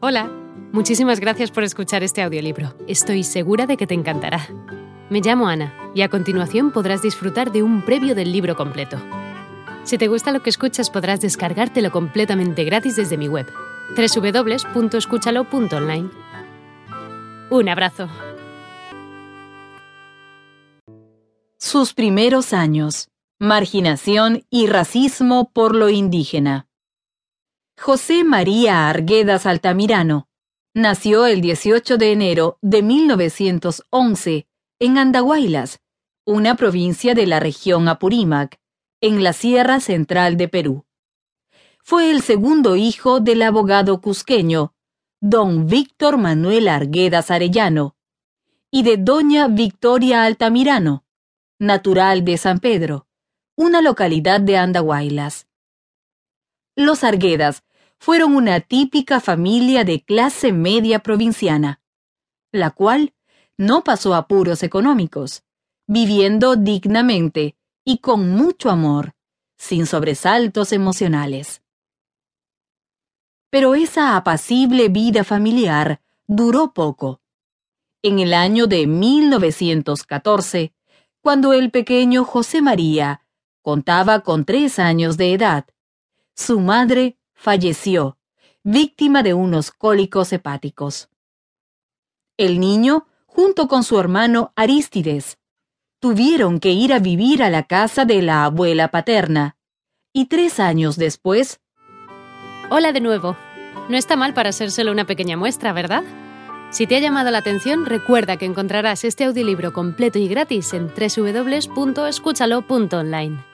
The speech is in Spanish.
Hola, muchísimas gracias por escuchar este audiolibro. Estoy segura de que te encantará. Me llamo Ana y a continuación podrás disfrutar de un previo del libro completo. Si te gusta lo que escuchas podrás descargártelo completamente gratis desde mi web, www.escúchalo.online. Un abrazo. Sus primeros años. Marginación y racismo por lo indígena. José María Arguedas Altamirano nació el 18 de enero de 1911 en Andahuaylas, una provincia de la región Apurímac, en la Sierra Central de Perú. Fue el segundo hijo del abogado cusqueño, don Víctor Manuel Arguedas Arellano, y de doña Victoria Altamirano, natural de San Pedro, una localidad de Andahuaylas. Los Arguedas fueron una típica familia de clase media provinciana, la cual no pasó apuros económicos, viviendo dignamente y con mucho amor, sin sobresaltos emocionales. Pero esa apacible vida familiar duró poco. En el año de 1914, cuando el pequeño José María contaba con tres años de edad, su madre falleció, víctima de unos cólicos hepáticos. El niño, junto con su hermano Arístides, tuvieron que ir a vivir a la casa de la abuela paterna, y tres años después... Hola de nuevo. No está mal para ser solo una pequeña muestra, ¿verdad? Si te ha llamado la atención, recuerda que encontrarás este audiolibro completo y gratis en www.escúchalo.online.